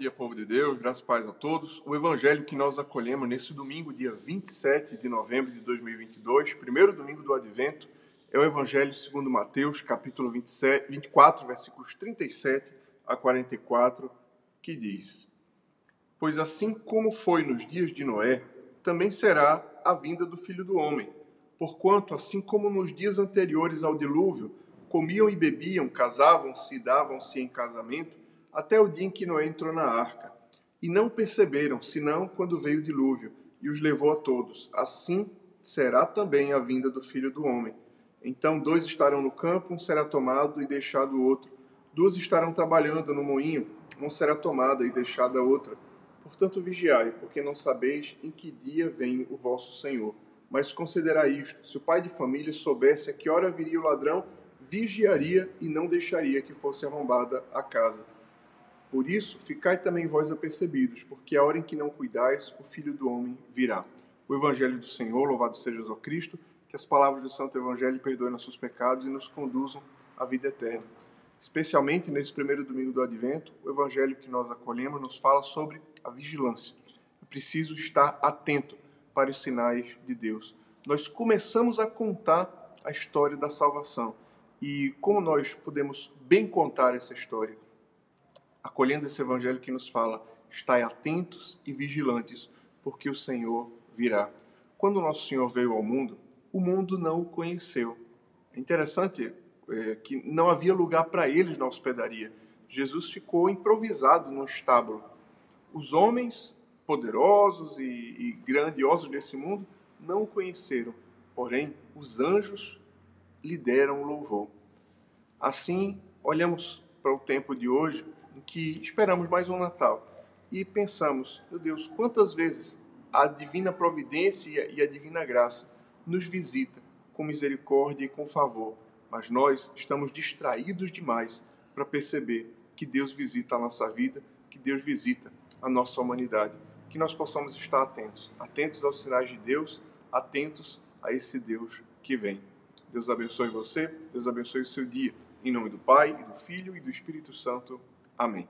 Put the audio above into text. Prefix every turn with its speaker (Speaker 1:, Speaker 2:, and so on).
Speaker 1: Dia, povo de Deus, graças e paz a todos. O evangelho que nós acolhemos nesse domingo, dia 27 de novembro de 2022, primeiro domingo do advento, é o evangelho segundo Mateus, capítulo 27, 24, versículos 37 a 44, que diz: Pois assim como foi nos dias de Noé, também será a vinda do Filho do homem. Porquanto, assim como nos dias anteriores ao dilúvio, comiam e bebiam, casavam-se e davam-se em casamento, até o dia em que Noé entrou na arca. E não perceberam, senão quando veio o dilúvio e os levou a todos. Assim será também a vinda do filho do homem. Então dois estarão no campo, um será tomado e deixado o outro. Duas estarão trabalhando no moinho, um será tomada e deixada a outra. Portanto, vigiai, porque não sabeis em que dia vem o vosso Senhor. Mas considerai isto: se o pai de família soubesse a que hora viria o ladrão, vigiaria e não deixaria que fosse arrombada a casa. Por isso, ficai também vós apercebidos, porque a hora em que não cuidais, o Filho do Homem virá. O Evangelho do Senhor, louvado seja o Cristo, que as palavras do Santo Evangelho perdoem nossos pecados e nos conduzam à vida eterna. Especialmente nesse primeiro domingo do Advento, o Evangelho que nós acolhemos nos fala sobre a vigilância. É preciso estar atento para os sinais de Deus. Nós começamos a contar a história da salvação. E como nós podemos bem contar essa história? Acolhendo esse evangelho que nos fala: estai atentos e vigilantes, porque o Senhor virá. Quando o nosso Senhor veio ao mundo, o mundo não o conheceu. É interessante é, que não havia lugar para eles na hospedaria. Jesus ficou improvisado no estábulo. Os homens poderosos e, e grandiosos desse mundo não o conheceram, porém os anjos lhe deram louvor. Assim, olhamos para o tempo de hoje que esperamos mais um Natal e pensamos, meu Deus, quantas vezes a divina providência e a divina graça nos visita com misericórdia e com favor, mas nós estamos distraídos demais para perceber que Deus visita a nossa vida, que Deus visita a nossa humanidade, que nós possamos estar atentos, atentos aos sinais de Deus, atentos a esse Deus que vem. Deus abençoe você, Deus abençoe o seu dia. Em nome do Pai, e do Filho e do Espírito Santo. Amém.